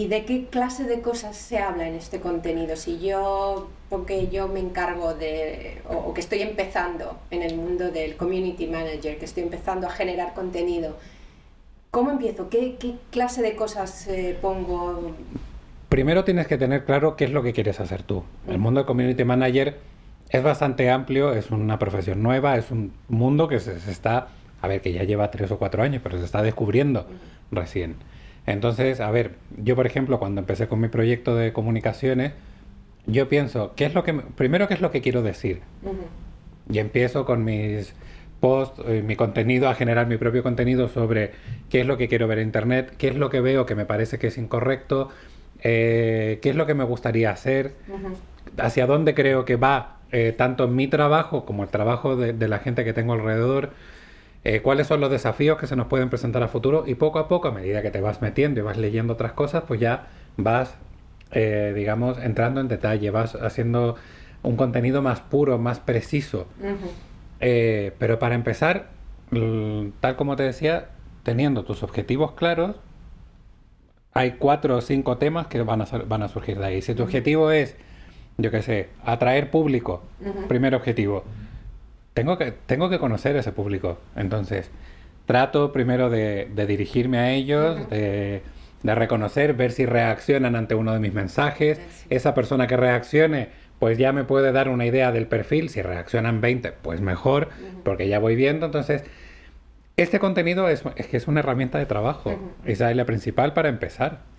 ¿Y de qué clase de cosas se habla en este contenido? Si yo, porque yo me encargo de, o, que estoy empezando en el mundo del community manager, que estoy empezando a generar contenido, ¿cómo empiezo? ¿Qué, qué clase de cosas eh, pongo? Primero tienes que tener claro qué es lo que quieres hacer tú. El mundo del community manager es bastante amplio, es una profesión nueva, es un mundo que se, está, a ver, que ya lleva tres o cuatro años, pero se está descubriendo recién. Entonces, a ver, yo por ejemplo, cuando empecé con mi proyecto de comunicaciones, yo pienso, ¿qué es lo que, primero, qué es lo que quiero decir? Y empiezo con mis posts, eh, mi contenido, a generar mi propio contenido sobre qué es lo que quiero ver en Internet, qué es lo que veo que me parece que es incorrecto, eh, qué es lo que me gustaría hacer, hacia dónde creo que va eh, tanto mi trabajo como el trabajo de la gente que tengo alrededor. Eh, cuáles son los desafíos que se nos pueden presentar a futuro y poco a poco, a medida que te vas metiendo y vas leyendo otras cosas, pues ya vas, eh, digamos, entrando en detalle, vas haciendo un contenido más puro, más preciso. Eh, pero para empezar, tal como te decía, teniendo tus objetivos claros, hay cuatro o cinco temas que van a, van a surgir de ahí. Si tu objetivo es, yo qué sé, atraer público, primer objetivo tengo que, tengo que conocer ese público. Entonces, trato primero de, dirigirme a ellos, de, reconocer, ver si reaccionan ante uno de mis mensajes. Esa persona que reaccione, pues ya me puede dar una idea del perfil. Si reaccionan 20, pues mejor, porque ya voy viendo. Entonces, este contenido es, es, que es una herramienta de trabajo. Esa es la principal para empezar.